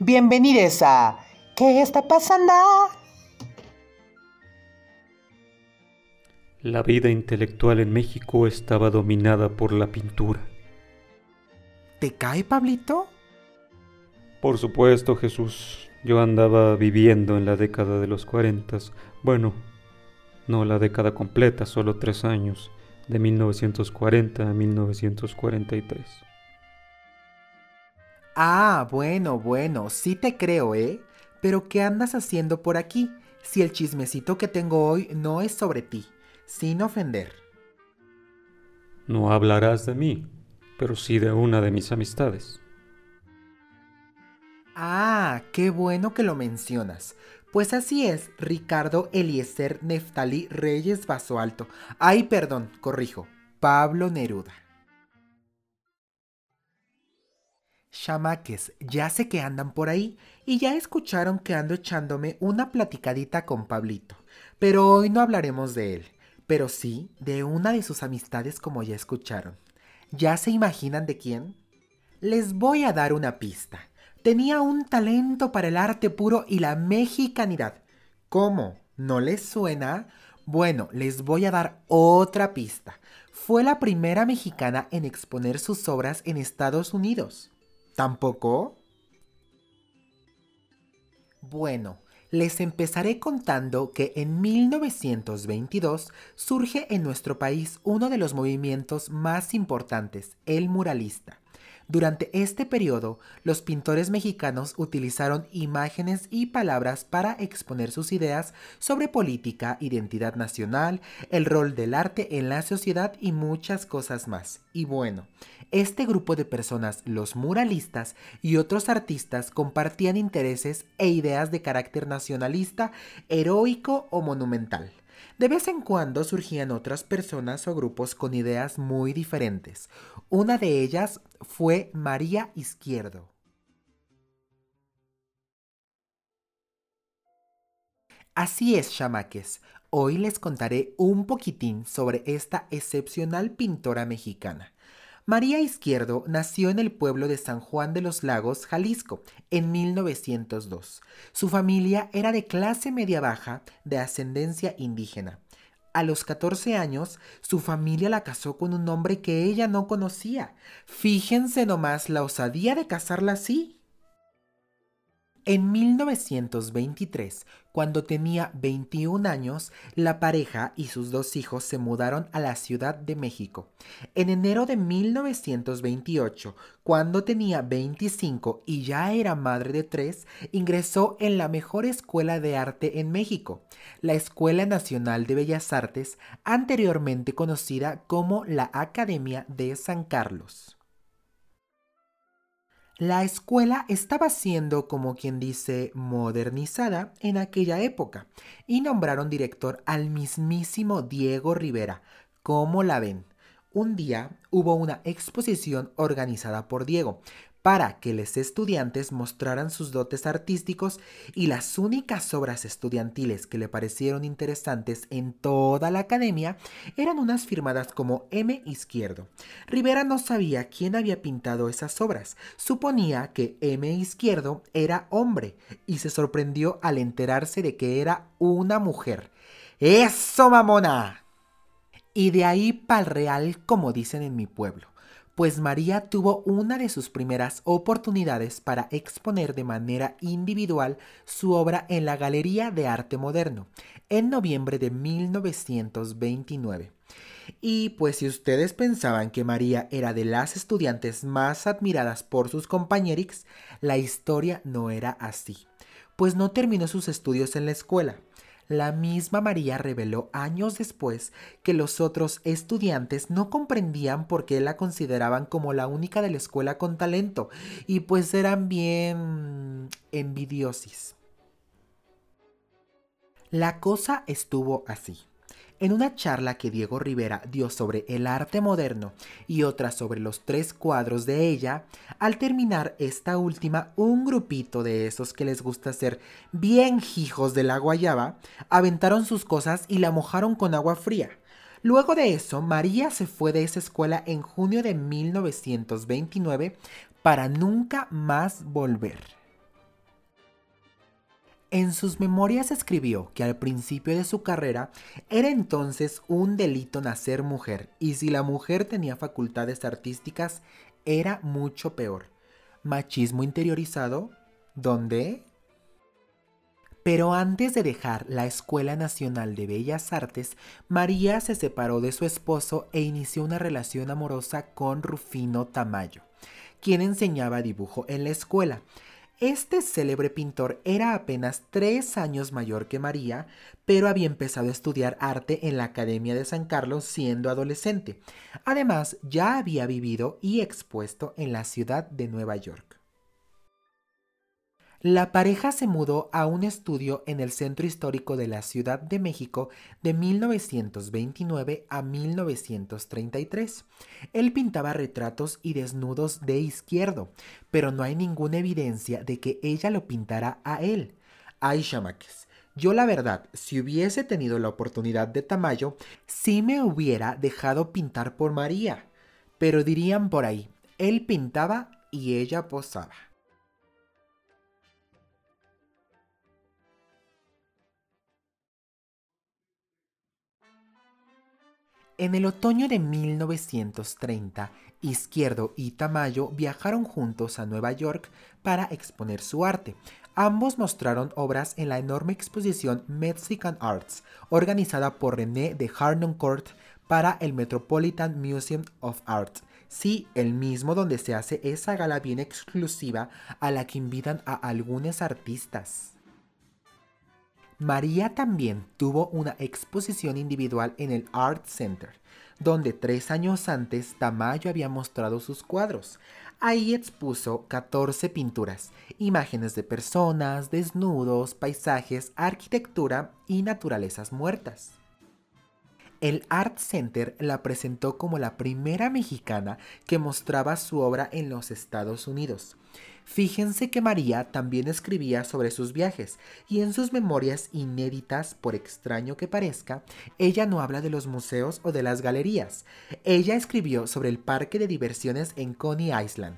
Bienvenidos a ¿Qué está pasando? La vida intelectual en México estaba dominada por la pintura. ¿Te cae, Pablito? Por supuesto, Jesús. Yo andaba viviendo en la década de los cuarentas. Bueno, no la década completa, solo tres años, de 1940 a 1943. Ah, bueno, bueno, sí te creo, ¿eh? Pero ¿qué andas haciendo por aquí? Si el chismecito que tengo hoy no es sobre ti, sin ofender. No hablarás de mí, pero sí de una de mis amistades. Ah, qué bueno que lo mencionas. Pues así es, Ricardo Eliezer Neftali Reyes Vaso Alto. Ay, perdón, corrijo, Pablo Neruda. Chamaques, ya sé que andan por ahí y ya escucharon que ando echándome una platicadita con Pablito. Pero hoy no hablaremos de él, pero sí de una de sus amistades como ya escucharon. ¿Ya se imaginan de quién? Les voy a dar una pista. Tenía un talento para el arte puro y la mexicanidad. ¿Cómo? ¿No les suena? Bueno, les voy a dar otra pista. Fue la primera mexicana en exponer sus obras en Estados Unidos. ¿Tampoco? Bueno, les empezaré contando que en 1922 surge en nuestro país uno de los movimientos más importantes, el muralista. Durante este periodo, los pintores mexicanos utilizaron imágenes y palabras para exponer sus ideas sobre política, identidad nacional, el rol del arte en la sociedad y muchas cosas más. Y bueno, este grupo de personas, los muralistas y otros artistas compartían intereses e ideas de carácter nacionalista, heroico o monumental. De vez en cuando surgían otras personas o grupos con ideas muy diferentes. Una de ellas fue María Izquierdo. Así es, chamaques. Hoy les contaré un poquitín sobre esta excepcional pintora mexicana. María Izquierdo nació en el pueblo de San Juan de los Lagos, Jalisco, en 1902. Su familia era de clase media baja, de ascendencia indígena. A los 14 años, su familia la casó con un hombre que ella no conocía. Fíjense nomás la osadía de casarla así. En 1923, cuando tenía 21 años, la pareja y sus dos hijos se mudaron a la Ciudad de México. En enero de 1928, cuando tenía 25 y ya era madre de tres, ingresó en la mejor escuela de arte en México, la Escuela Nacional de Bellas Artes, anteriormente conocida como la Academia de San Carlos. La escuela estaba siendo, como quien dice, modernizada en aquella época y nombraron director al mismísimo Diego Rivera. ¿Cómo la ven? Un día hubo una exposición organizada por Diego, para que los estudiantes mostraran sus dotes artísticos y las únicas obras estudiantiles que le parecieron interesantes en toda la academia eran unas firmadas como M. Izquierdo. Rivera no sabía quién había pintado esas obras, suponía que M. Izquierdo era hombre y se sorprendió al enterarse de que era una mujer. ¡Eso, mamona! Y de ahí pa'l real, como dicen en mi pueblo pues María tuvo una de sus primeras oportunidades para exponer de manera individual su obra en la Galería de Arte Moderno, en noviembre de 1929. Y pues si ustedes pensaban que María era de las estudiantes más admiradas por sus compañerics, la historia no era así, pues no terminó sus estudios en la escuela la misma María reveló años después que los otros estudiantes no comprendían por qué la consideraban como la única de la escuela con talento y pues eran bien envidiosis. La cosa estuvo así. En una charla que Diego Rivera dio sobre el arte moderno y otra sobre los tres cuadros de ella, al terminar esta última, un grupito de esos que les gusta ser bien hijos de la guayaba, aventaron sus cosas y la mojaron con agua fría. Luego de eso, María se fue de esa escuela en junio de 1929 para nunca más volver. En sus memorias escribió que al principio de su carrera era entonces un delito nacer mujer y si la mujer tenía facultades artísticas era mucho peor. Machismo interiorizado, ¿dónde? Pero antes de dejar la Escuela Nacional de Bellas Artes, María se separó de su esposo e inició una relación amorosa con Rufino Tamayo, quien enseñaba dibujo en la escuela. Este célebre pintor era apenas tres años mayor que María, pero había empezado a estudiar arte en la Academia de San Carlos siendo adolescente. Además, ya había vivido y expuesto en la ciudad de Nueva York. La pareja se mudó a un estudio en el centro histórico de la Ciudad de México de 1929 a 1933. Él pintaba retratos y desnudos de izquierdo, pero no hay ninguna evidencia de que ella lo pintara a él. Ay, chamaques. Yo la verdad, si hubiese tenido la oportunidad de Tamayo, sí me hubiera dejado pintar por María. Pero dirían por ahí, él pintaba y ella posaba. En el otoño de 1930, Izquierdo y Tamayo viajaron juntos a Nueva York para exponer su arte. Ambos mostraron obras en la enorme exposición Mexican Arts, organizada por René de Harnoncourt para el Metropolitan Museum of Art. Sí, el mismo donde se hace esa gala bien exclusiva a la que invitan a algunos artistas. María también tuvo una exposición individual en el Art Center, donde tres años antes Tamayo había mostrado sus cuadros. Ahí expuso 14 pinturas, imágenes de personas, desnudos, paisajes, arquitectura y naturalezas muertas. El Art Center la presentó como la primera mexicana que mostraba su obra en los Estados Unidos. Fíjense que María también escribía sobre sus viajes y en sus memorias inéditas, por extraño que parezca, ella no habla de los museos o de las galerías. Ella escribió sobre el parque de diversiones en Coney Island.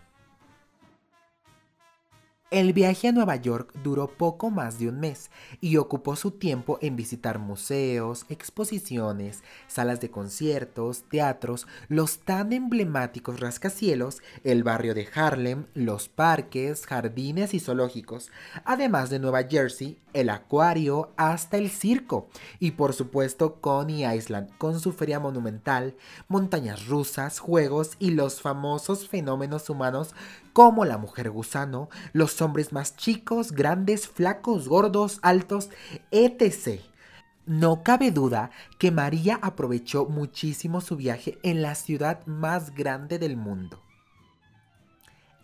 El viaje a Nueva York duró poco más de un mes y ocupó su tiempo en visitar museos, exposiciones, salas de conciertos, teatros, los tan emblemáticos rascacielos, el barrio de Harlem, los parques, jardines y zoológicos, además de Nueva Jersey, el acuario, hasta el circo y por supuesto Coney Island con su feria monumental, montañas rusas, juegos y los famosos fenómenos humanos como la mujer gusano, los hombres más chicos, grandes, flacos, gordos, altos, etc. No cabe duda que María aprovechó muchísimo su viaje en la ciudad más grande del mundo.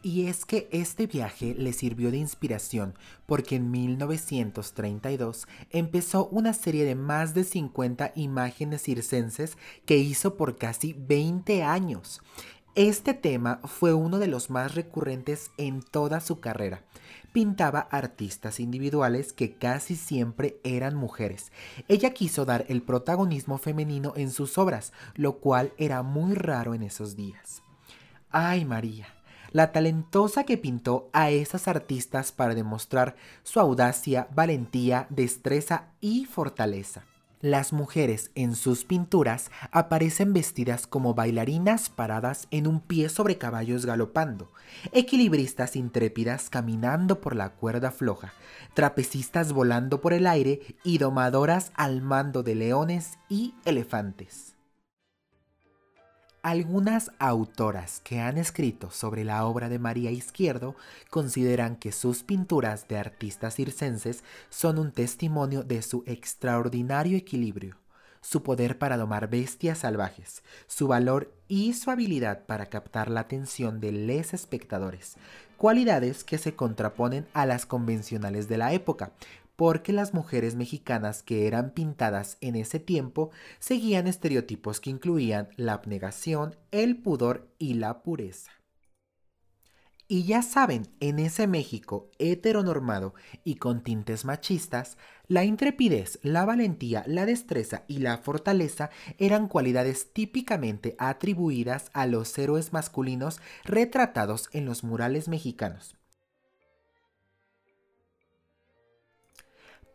Y es que este viaje le sirvió de inspiración porque en 1932 empezó una serie de más de 50 imágenes circenses que hizo por casi 20 años. Este tema fue uno de los más recurrentes en toda su carrera. Pintaba artistas individuales que casi siempre eran mujeres. Ella quiso dar el protagonismo femenino en sus obras, lo cual era muy raro en esos días. Ay María, la talentosa que pintó a esas artistas para demostrar su audacia, valentía, destreza y fortaleza. Las mujeres en sus pinturas aparecen vestidas como bailarinas paradas en un pie sobre caballos galopando, equilibristas intrépidas caminando por la cuerda floja, trapecistas volando por el aire y domadoras al mando de leones y elefantes. Algunas autoras que han escrito sobre la obra de María Izquierdo consideran que sus pinturas de artistas circenses son un testimonio de su extraordinario equilibrio, su poder para domar bestias salvajes, su valor y su habilidad para captar la atención de los espectadores, cualidades que se contraponen a las convencionales de la época, porque las mujeres mexicanas que eran pintadas en ese tiempo seguían estereotipos que incluían la abnegación, el pudor y la pureza. Y ya saben, en ese México heteronormado y con tintes machistas, la intrepidez, la valentía, la destreza y la fortaleza eran cualidades típicamente atribuidas a los héroes masculinos retratados en los murales mexicanos.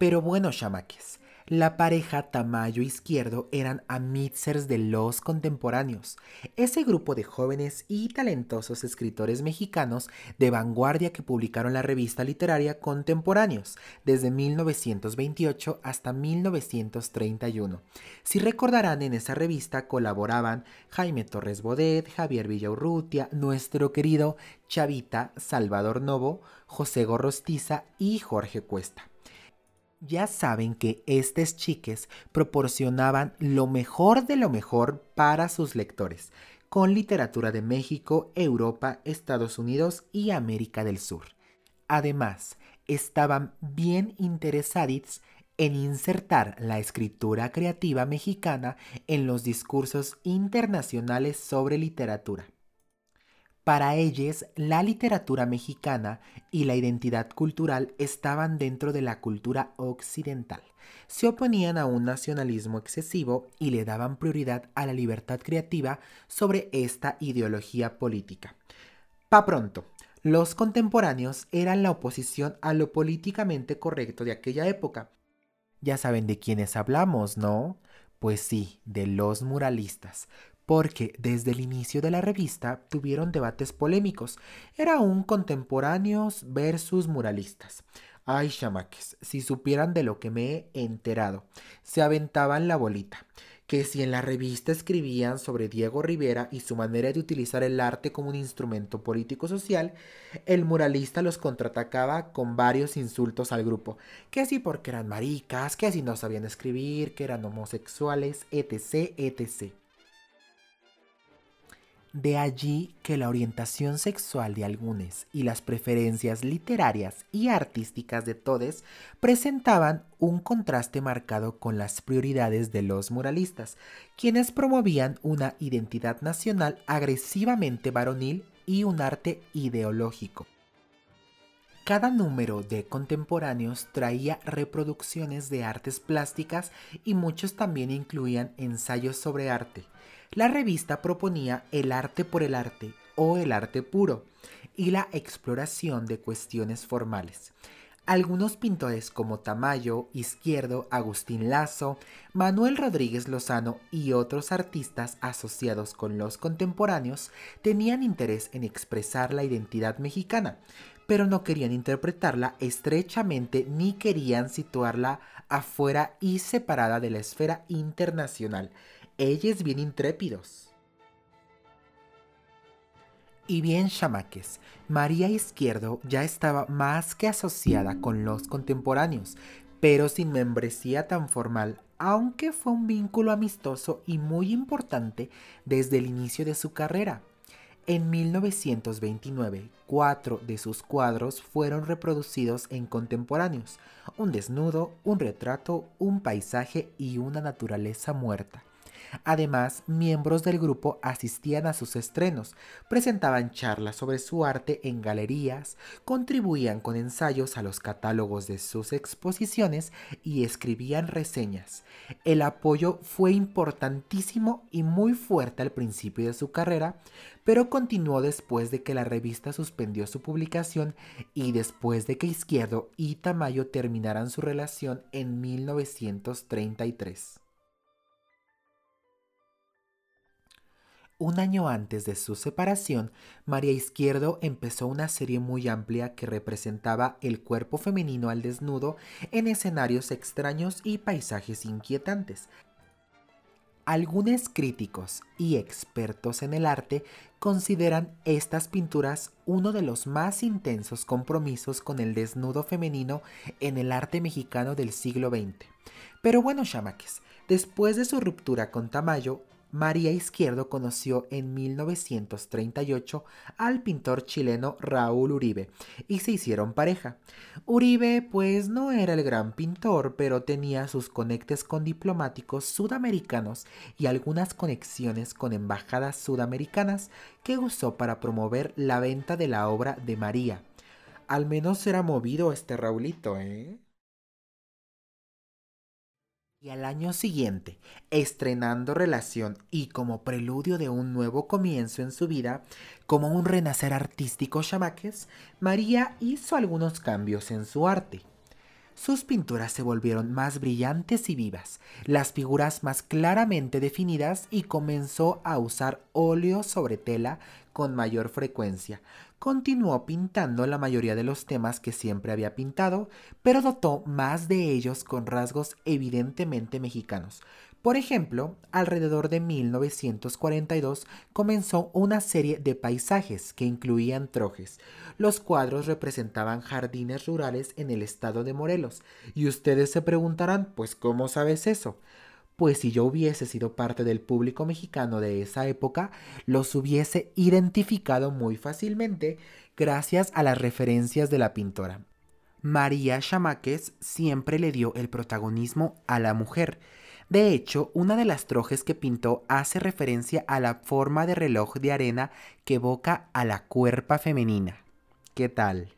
Pero bueno, chamaques, la pareja Tamayo Izquierdo eran amitzers de los contemporáneos, ese grupo de jóvenes y talentosos escritores mexicanos de vanguardia que publicaron la revista literaria Contemporáneos desde 1928 hasta 1931. Si recordarán, en esa revista colaboraban Jaime Torres Bodet, Javier Villaurrutia, nuestro querido Chavita, Salvador Novo, José Gorrostiza y Jorge Cuesta. Ya saben que estas chiques proporcionaban lo mejor de lo mejor para sus lectores, con literatura de México, Europa, Estados Unidos y América del Sur. Además, estaban bien interesados en insertar la escritura creativa mexicana en los discursos internacionales sobre literatura. Para ellos, la literatura mexicana y la identidad cultural estaban dentro de la cultura occidental. Se oponían a un nacionalismo excesivo y le daban prioridad a la libertad creativa sobre esta ideología política. Pa pronto, los contemporáneos eran la oposición a lo políticamente correcto de aquella época. Ya saben de quiénes hablamos, ¿no? Pues sí, de los muralistas, porque desde el inicio de la revista tuvieron debates polémicos. Era un contemporáneos versus muralistas. Ay, chamaques, si supieran de lo que me he enterado. Se aventaban la bolita. Que si en la revista escribían sobre Diego Rivera y su manera de utilizar el arte como un instrumento político-social, el muralista los contraatacaba con varios insultos al grupo. Que si porque eran maricas, que si no sabían escribir, que eran homosexuales, etc, etc. De allí que la orientación sexual de algunos y las preferencias literarias y artísticas de todos presentaban un contraste marcado con las prioridades de los muralistas, quienes promovían una identidad nacional agresivamente varonil y un arte ideológico. Cada número de contemporáneos traía reproducciones de artes plásticas y muchos también incluían ensayos sobre arte la revista proponía el arte por el arte o el arte puro y la exploración de cuestiones formales. Algunos pintores como Tamayo, Izquierdo, Agustín Lazo, Manuel Rodríguez Lozano y otros artistas asociados con los contemporáneos tenían interés en expresar la identidad mexicana, pero no querían interpretarla estrechamente ni querían situarla afuera y separada de la esfera internacional, ellos bien intrépidos. Y bien chamaques, María Izquierdo ya estaba más que asociada con los contemporáneos, pero sin membresía tan formal, aunque fue un vínculo amistoso y muy importante desde el inicio de su carrera. En 1929, cuatro de sus cuadros fueron reproducidos en contemporáneos, un desnudo, un retrato, un paisaje y una naturaleza muerta. Además, miembros del grupo asistían a sus estrenos, presentaban charlas sobre su arte en galerías, contribuían con ensayos a los catálogos de sus exposiciones y escribían reseñas. El apoyo fue importantísimo y muy fuerte al principio de su carrera, pero continuó después de que la revista suspendió su publicación y después de que Izquierdo y Tamayo terminaran su relación en 1933. Un año antes de su separación, María Izquierdo empezó una serie muy amplia que representaba el cuerpo femenino al desnudo en escenarios extraños y paisajes inquietantes. Algunos críticos y expertos en el arte consideran estas pinturas uno de los más intensos compromisos con el desnudo femenino en el arte mexicano del siglo XX. Pero bueno, chamaques, después de su ruptura con Tamayo, María Izquierdo conoció en 1938 al pintor chileno Raúl Uribe y se hicieron pareja. Uribe pues no era el gran pintor, pero tenía sus conectes con diplomáticos sudamericanos y algunas conexiones con embajadas sudamericanas que usó para promover la venta de la obra de María. Al menos era movido este Raulito, ¿eh? Y al año siguiente, estrenando relación y como preludio de un nuevo comienzo en su vida, como un renacer artístico chamaques, María hizo algunos cambios en su arte. sus pinturas se volvieron más brillantes y vivas, las figuras más claramente definidas y comenzó a usar óleo sobre tela con mayor frecuencia. Continuó pintando la mayoría de los temas que siempre había pintado, pero dotó más de ellos con rasgos evidentemente mexicanos. Por ejemplo, alrededor de 1942 comenzó una serie de paisajes que incluían trojes. Los cuadros representaban jardines rurales en el estado de Morelos. Y ustedes se preguntarán, pues ¿cómo sabes eso? Pues si yo hubiese sido parte del público mexicano de esa época, los hubiese identificado muy fácilmente gracias a las referencias de la pintora. María Chamaques siempre le dio el protagonismo a la mujer, de hecho, una de las trojes que pintó hace referencia a la forma de reloj de arena que evoca a la cuerpa femenina. ¿Qué tal?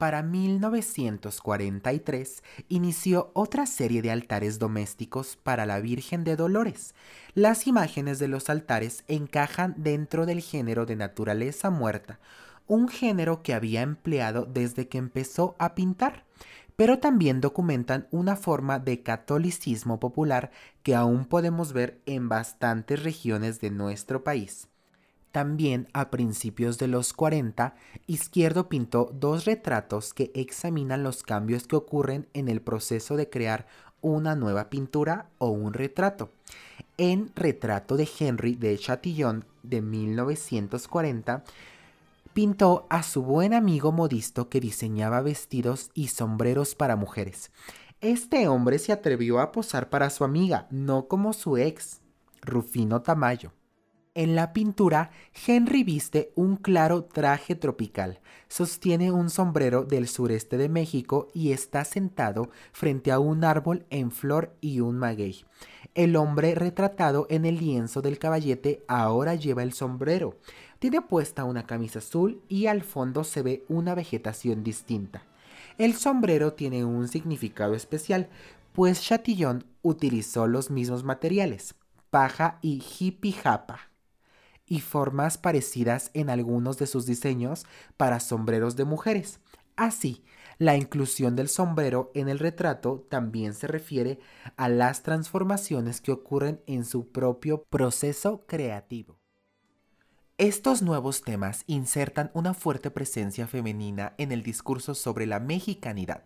Para 1943 inició otra serie de altares domésticos para la Virgen de Dolores. Las imágenes de los altares encajan dentro del género de naturaleza muerta, un género que había empleado desde que empezó a pintar, pero también documentan una forma de catolicismo popular que aún podemos ver en bastantes regiones de nuestro país. También a principios de los 40, Izquierdo pintó dos retratos que examinan los cambios que ocurren en el proceso de crear una nueva pintura o un retrato. En Retrato de Henry de Chatillon de 1940, pintó a su buen amigo modisto que diseñaba vestidos y sombreros para mujeres. Este hombre se atrevió a posar para su amiga, no como su ex, Rufino Tamayo. En la pintura, Henry viste un claro traje tropical, sostiene un sombrero del sureste de México y está sentado frente a un árbol en flor y un maguey. El hombre retratado en el lienzo del caballete ahora lleva el sombrero, tiene puesta una camisa azul y al fondo se ve una vegetación distinta. El sombrero tiene un significado especial, pues Chatillon utilizó los mismos materiales, paja y hippie japa, y formas parecidas en algunos de sus diseños para sombreros de mujeres. Así, la inclusión del sombrero en el retrato también se refiere a las transformaciones que ocurren en su propio proceso creativo. Estos nuevos temas insertan una fuerte presencia femenina en el discurso sobre la mexicanidad,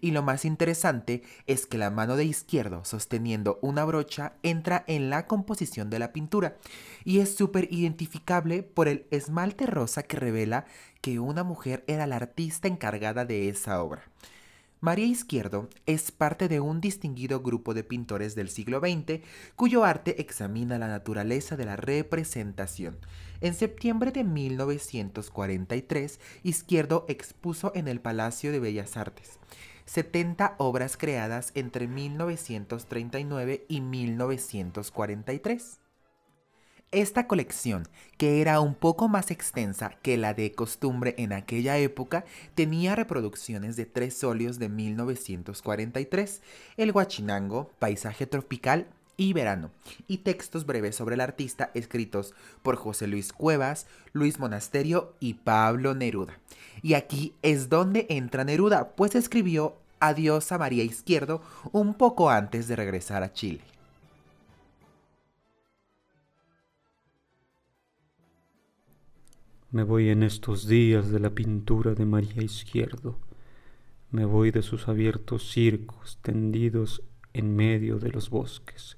y lo más interesante es que la mano de izquierdo sosteniendo una brocha entra en la composición de la pintura, y es súper identificable por el esmalte rosa que revela que una mujer era la artista encargada de esa obra. María Izquierdo es parte de un distinguido grupo de pintores del siglo XX cuyo arte examina la naturaleza de la representación. En septiembre de 1943, Izquierdo expuso en el Palacio de Bellas Artes 70 obras creadas entre 1939 y 1943. Esta colección, que era un poco más extensa que la de costumbre en aquella época, tenía reproducciones de tres óleos de 1943, El Huachinango, Paisaje Tropical y Verano, y textos breves sobre el artista escritos por José Luis Cuevas, Luis Monasterio y Pablo Neruda. Y aquí es donde entra Neruda, pues escribió Adiós a María Izquierdo un poco antes de regresar a Chile. Me voy en estos días de la pintura de María Izquierdo. Me voy de sus abiertos circos tendidos en medio de los bosques,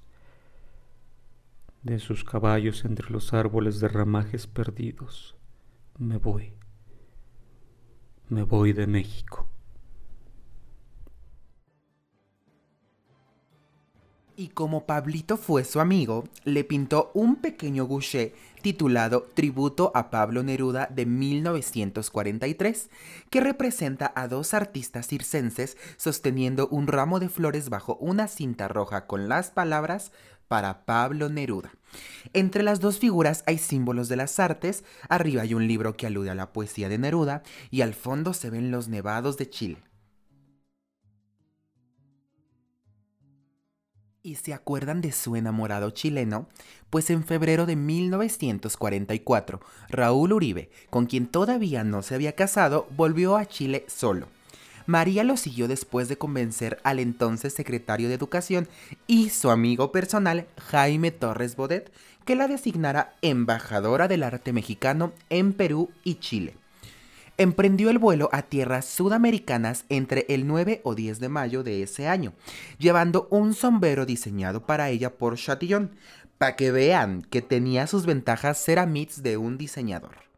de sus caballos entre los árboles de ramajes perdidos. Me voy. Me voy de México. Y como Pablito fue su amigo, le pintó un pequeño gouché titulado Tributo a Pablo Neruda de 1943, que representa a dos artistas circenses sosteniendo un ramo de flores bajo una cinta roja con las palabras para Pablo Neruda. Entre las dos figuras hay símbolos de las artes, arriba hay un libro que alude a la poesía de Neruda y al fondo se ven los nevados de Chile. ¿Y se acuerdan de su enamorado chileno? Pues en febrero de 1944, Raúl Uribe, con quien todavía no se había casado, volvió a Chile solo. María lo siguió después de convencer al entonces secretario de Educación y su amigo personal Jaime Torres Bodet que la designara embajadora del arte mexicano en Perú y Chile emprendió el vuelo a tierras sudamericanas entre el 9 o 10 de mayo de ese año, llevando un sombrero diseñado para ella por Chatillon, para que vean que tenía sus ventajas ser de un diseñador.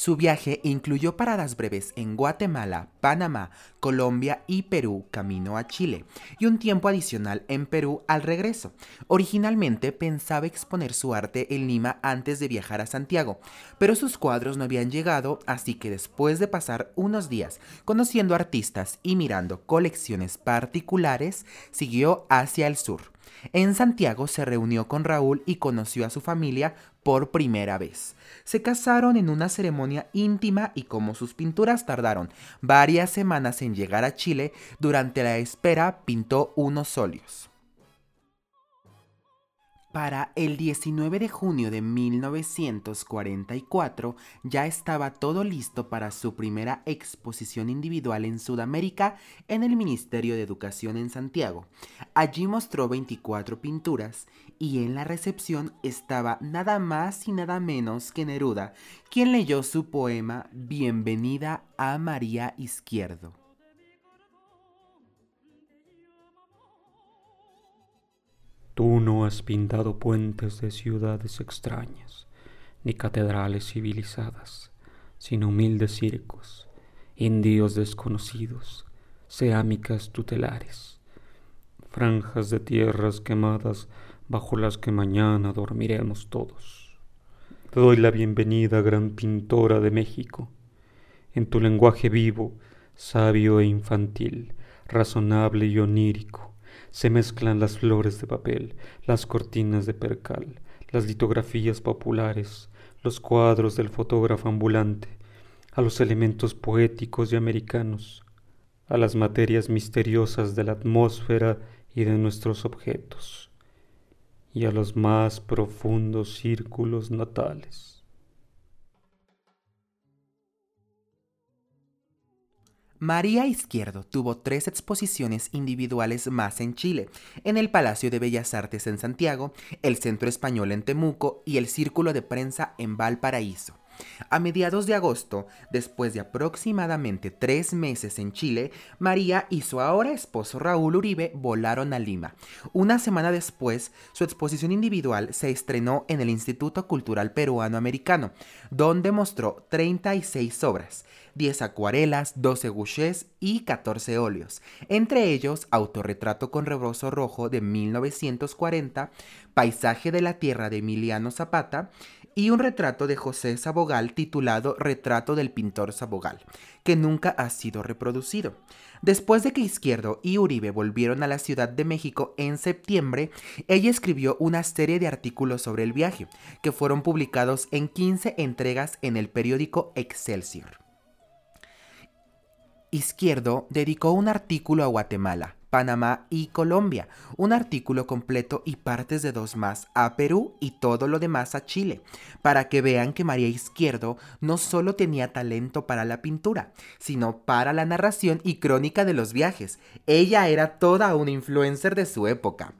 Su viaje incluyó paradas breves en Guatemala, Panamá, Colombia y Perú camino a Chile, y un tiempo adicional en Perú al regreso. Originalmente pensaba exponer su arte en Lima antes de viajar a Santiago, pero sus cuadros no habían llegado, así que después de pasar unos días conociendo artistas y mirando colecciones particulares, siguió hacia el sur. En Santiago se reunió con Raúl y conoció a su familia por primera vez. Se casaron en una ceremonia íntima y como sus pinturas tardaron varias semanas en llegar a Chile, durante la espera pintó unos óleos. Para el 19 de junio de 1944 ya estaba todo listo para su primera exposición individual en Sudamérica en el Ministerio de Educación en Santiago. Allí mostró 24 pinturas y en la recepción estaba nada más y nada menos que Neruda, quien leyó su poema Bienvenida a María Izquierdo. Tú no has pintado puentes de ciudades extrañas, ni catedrales civilizadas, sino humildes circos, indios desconocidos, cerámicas tutelares, franjas de tierras quemadas bajo las que mañana dormiremos todos. Te doy la bienvenida, gran pintora de México, en tu lenguaje vivo, sabio e infantil, razonable y onírico se mezclan las flores de papel, las cortinas de percal, las litografías populares, los cuadros del fotógrafo ambulante, a los elementos poéticos y americanos, a las materias misteriosas de la atmósfera y de nuestros objetos, y a los más profundos círculos natales. María Izquierdo tuvo tres exposiciones individuales más en Chile, en el Palacio de Bellas Artes en Santiago, el Centro Español en Temuco y el Círculo de Prensa en Valparaíso. A mediados de agosto, después de aproximadamente tres meses en Chile, María y su ahora esposo Raúl Uribe volaron a Lima. Una semana después, su exposición individual se estrenó en el Instituto Cultural Peruano Americano, donde mostró 36 obras, 10 acuarelas, 12 gouchés y 14 óleos, entre ellos Autorretrato con rebozo rojo de 1940, Paisaje de la Tierra de Emiliano Zapata y un retrato de José Sabogal titulado Retrato del pintor Sabogal, que nunca ha sido reproducido. Después de que Izquierdo y Uribe volvieron a la Ciudad de México en septiembre, ella escribió una serie de artículos sobre el viaje, que fueron publicados en 15 entregas en el periódico Excelsior. Izquierdo dedicó un artículo a Guatemala, Panamá y Colombia, un artículo completo y partes de dos más a Perú y todo lo demás a Chile, para que vean que María Izquierdo no solo tenía talento para la pintura, sino para la narración y crónica de los viajes. Ella era toda una influencer de su época.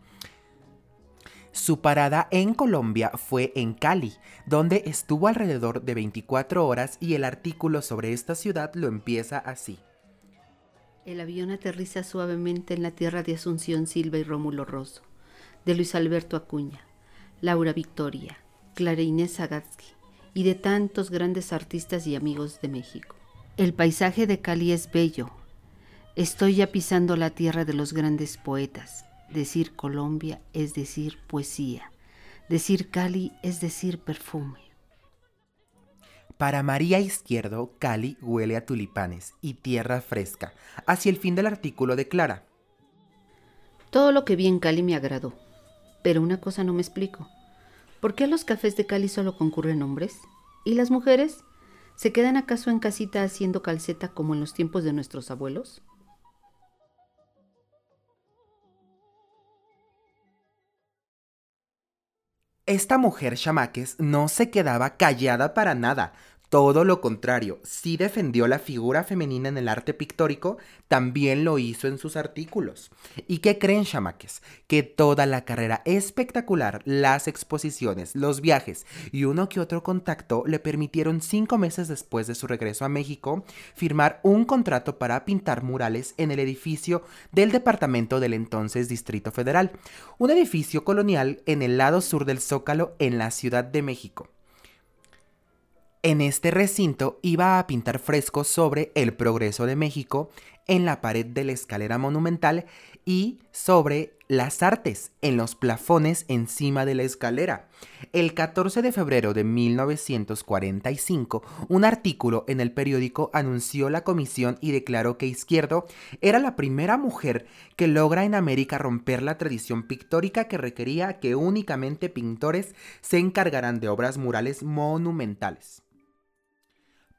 Su parada en Colombia fue en Cali, donde estuvo alrededor de 24 horas y el artículo sobre esta ciudad lo empieza así. El avión aterriza suavemente en la tierra de Asunción Silva y Rómulo Rosso, de Luis Alberto Acuña, Laura Victoria, Clara Inés Agatsky y de tantos grandes artistas y amigos de México. El paisaje de Cali es bello. Estoy ya pisando la tierra de los grandes poetas. Decir Colombia es decir poesía. Decir Cali es decir perfume. Para María Izquierdo, Cali huele a tulipanes y tierra fresca. Hacia el fin del artículo declara. Todo lo que vi en Cali me agradó, pero una cosa no me explico. ¿Por qué a los cafés de Cali solo concurren hombres? ¿Y las mujeres? ¿Se quedan acaso en casita haciendo calceta como en los tiempos de nuestros abuelos? Esta mujer chamaques no se quedaba callada para nada. Todo lo contrario, sí defendió la figura femenina en el arte pictórico, también lo hizo en sus artículos. ¿Y qué creen, chamaques? Que toda la carrera espectacular, las exposiciones, los viajes y uno que otro contacto le permitieron cinco meses después de su regreso a México firmar un contrato para pintar murales en el edificio del departamento del entonces Distrito Federal, un edificio colonial en el lado sur del Zócalo en la Ciudad de México. En este recinto iba a pintar frescos sobre el progreso de México en la pared de la escalera monumental y sobre las artes en los plafones encima de la escalera. El 14 de febrero de 1945, un artículo en el periódico anunció la comisión y declaró que Izquierdo era la primera mujer que logra en América romper la tradición pictórica que requería que únicamente pintores se encargaran de obras murales monumentales.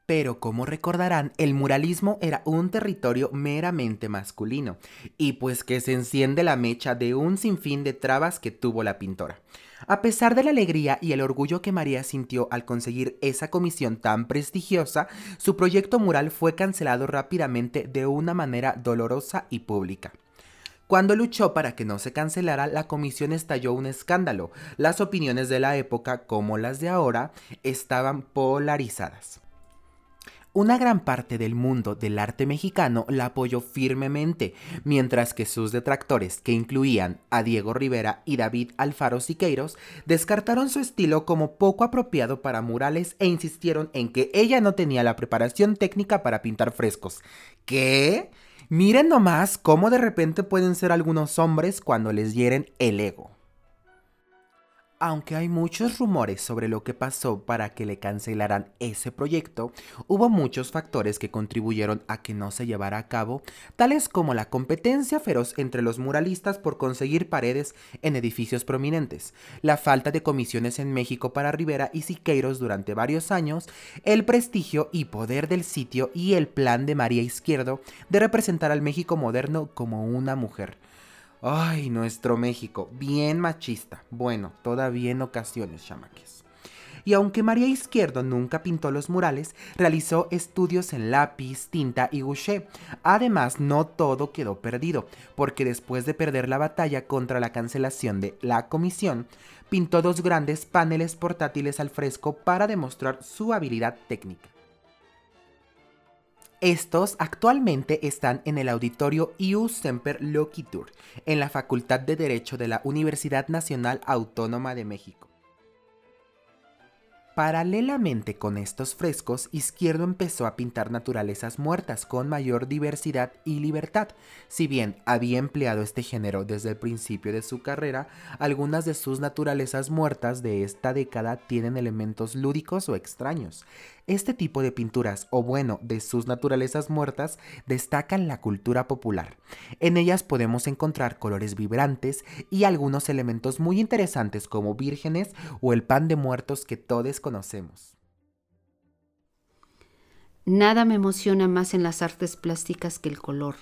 Pero como recordarán, el muralismo era un territorio meramente masculino, y pues que se enciende la mecha de un sinfín de trabas que tuvo la pintora. A pesar de la alegría y el orgullo que María sintió al conseguir esa comisión tan prestigiosa, su proyecto mural fue cancelado rápidamente de una manera dolorosa y pública. Cuando luchó para que no se cancelara, la comisión estalló un escándalo. Las opiniones de la época, como las de ahora, estaban polarizadas. Una gran parte del mundo del arte mexicano la apoyó firmemente, mientras que sus detractores, que incluían a Diego Rivera y David Alfaro Siqueiros, descartaron su estilo como poco apropiado para murales e insistieron en que ella no tenía la preparación técnica para pintar frescos. ¿Qué? Miren nomás cómo de repente pueden ser algunos hombres cuando les hieren el ego. Aunque hay muchos rumores sobre lo que pasó para que le cancelaran ese proyecto, hubo muchos factores que contribuyeron a que no se llevara a cabo, tales como la competencia feroz entre los muralistas por conseguir paredes en edificios prominentes, la falta de comisiones en México para Rivera y Siqueiros durante varios años, el prestigio y poder del sitio y el plan de María Izquierdo de representar al México moderno como una mujer. Ay, nuestro México, bien machista. Bueno, todavía en ocasiones, chamaques. Y aunque María Izquierdo nunca pintó los murales, realizó estudios en lápiz, tinta y gouache. Además, no todo quedó perdido, porque después de perder la batalla contra la cancelación de la comisión, pintó dos grandes paneles portátiles al fresco para demostrar su habilidad técnica. Estos actualmente están en el auditorio Ius Semper Loquitur, en la Facultad de Derecho de la Universidad Nacional Autónoma de México. Paralelamente con estos frescos, Izquierdo empezó a pintar naturalezas muertas con mayor diversidad y libertad. Si bien había empleado este género desde el principio de su carrera, algunas de sus naturalezas muertas de esta década tienen elementos lúdicos o extraños. Este tipo de pinturas, o bueno, de sus naturalezas muertas, destacan la cultura popular. En ellas podemos encontrar colores vibrantes y algunos elementos muy interesantes como vírgenes o el pan de muertos que todos conocemos. Nada me emociona más en las artes plásticas que el color.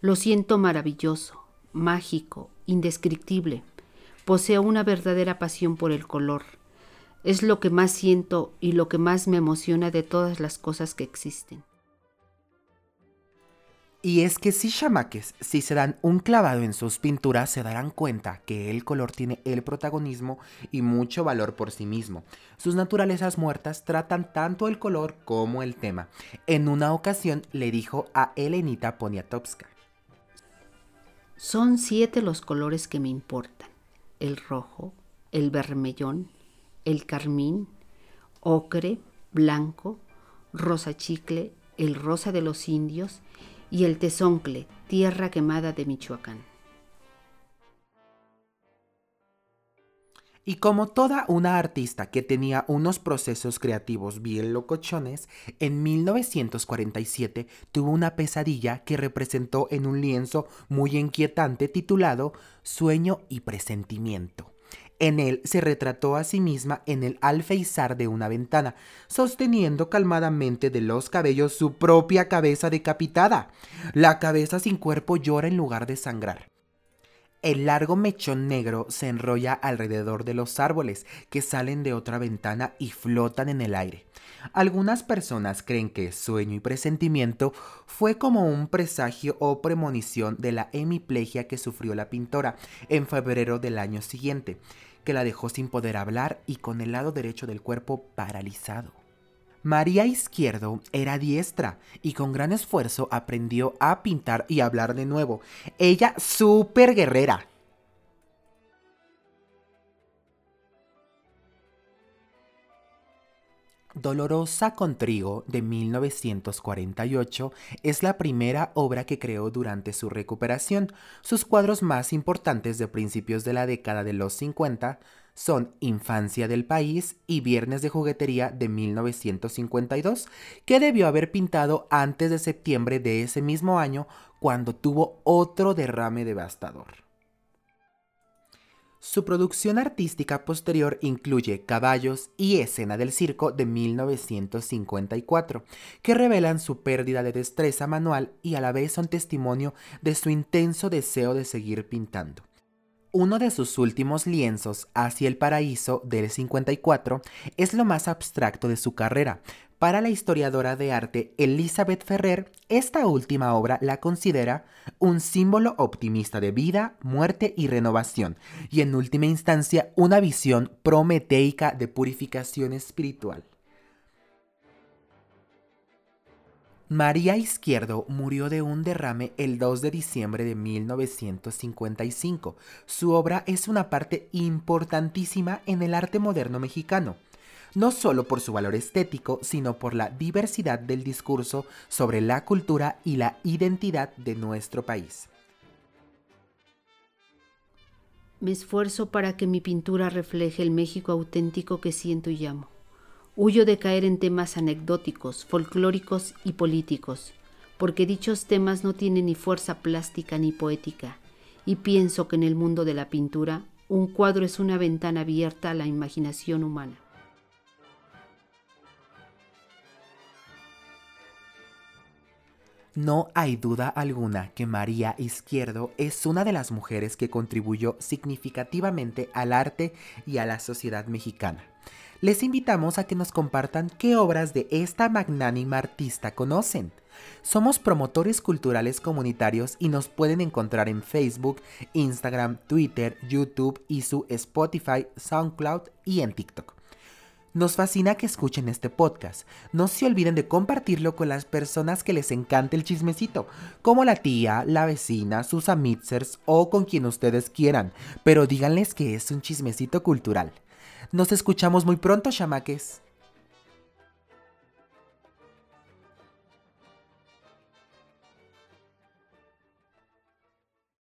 Lo siento maravilloso, mágico, indescriptible. Poseo una verdadera pasión por el color es lo que más siento y lo que más me emociona de todas las cosas que existen. Y es que si chamaques, si se dan un clavado en sus pinturas, se darán cuenta que el color tiene el protagonismo y mucho valor por sí mismo. Sus naturalezas muertas tratan tanto el color como el tema. En una ocasión le dijo a Elenita Poniatowska. Son siete los colores que me importan. El rojo, el vermellón, el carmín, ocre, blanco, rosa chicle, el rosa de los indios y el tezoncle, tierra quemada de Michoacán. Y como toda una artista que tenía unos procesos creativos bien locochones, en 1947 tuvo una pesadilla que representó en un lienzo muy inquietante titulado Sueño y Presentimiento. En él se retrató a sí misma en el alfeizar de una ventana, sosteniendo calmadamente de los cabellos su propia cabeza decapitada. La cabeza sin cuerpo llora en lugar de sangrar. El largo mechón negro se enrolla alrededor de los árboles que salen de otra ventana y flotan en el aire. Algunas personas creen que sueño y presentimiento fue como un presagio o premonición de la hemiplegia que sufrió la pintora en febrero del año siguiente, que la dejó sin poder hablar y con el lado derecho del cuerpo paralizado. María Izquierdo era diestra y con gran esfuerzo aprendió a pintar y hablar de nuevo. Ella súper guerrera. Dolorosa con trigo de 1948 es la primera obra que creó durante su recuperación. Sus cuadros más importantes de principios de la década de los 50 son Infancia del País y Viernes de Juguetería de 1952, que debió haber pintado antes de septiembre de ese mismo año cuando tuvo otro derrame devastador. Su producción artística posterior incluye Caballos y Escena del Circo de 1954, que revelan su pérdida de destreza manual y a la vez son testimonio de su intenso deseo de seguir pintando. Uno de sus últimos lienzos, Hacia el Paraíso, del 54, es lo más abstracto de su carrera. Para la historiadora de arte Elizabeth Ferrer, esta última obra la considera un símbolo optimista de vida, muerte y renovación, y en última instancia una visión prometeica de purificación espiritual. María Izquierdo murió de un derrame el 2 de diciembre de 1955. Su obra es una parte importantísima en el arte moderno mexicano, no solo por su valor estético, sino por la diversidad del discurso sobre la cultura y la identidad de nuestro país. Me esfuerzo para que mi pintura refleje el México auténtico que siento y amo. Huyo de caer en temas anecdóticos, folclóricos y políticos, porque dichos temas no tienen ni fuerza plástica ni poética, y pienso que en el mundo de la pintura un cuadro es una ventana abierta a la imaginación humana. No hay duda alguna que María Izquierdo es una de las mujeres que contribuyó significativamente al arte y a la sociedad mexicana les invitamos a que nos compartan qué obras de esta magnánima artista conocen. Somos promotores culturales comunitarios y nos pueden encontrar en Facebook, Instagram, Twitter, YouTube y su Spotify, SoundCloud y en TikTok. Nos fascina que escuchen este podcast. No se olviden de compartirlo con las personas que les encante el chismecito, como la tía, la vecina, sus amitzers o con quien ustedes quieran, pero díganles que es un chismecito cultural. Nos escuchamos muy pronto, chamaques.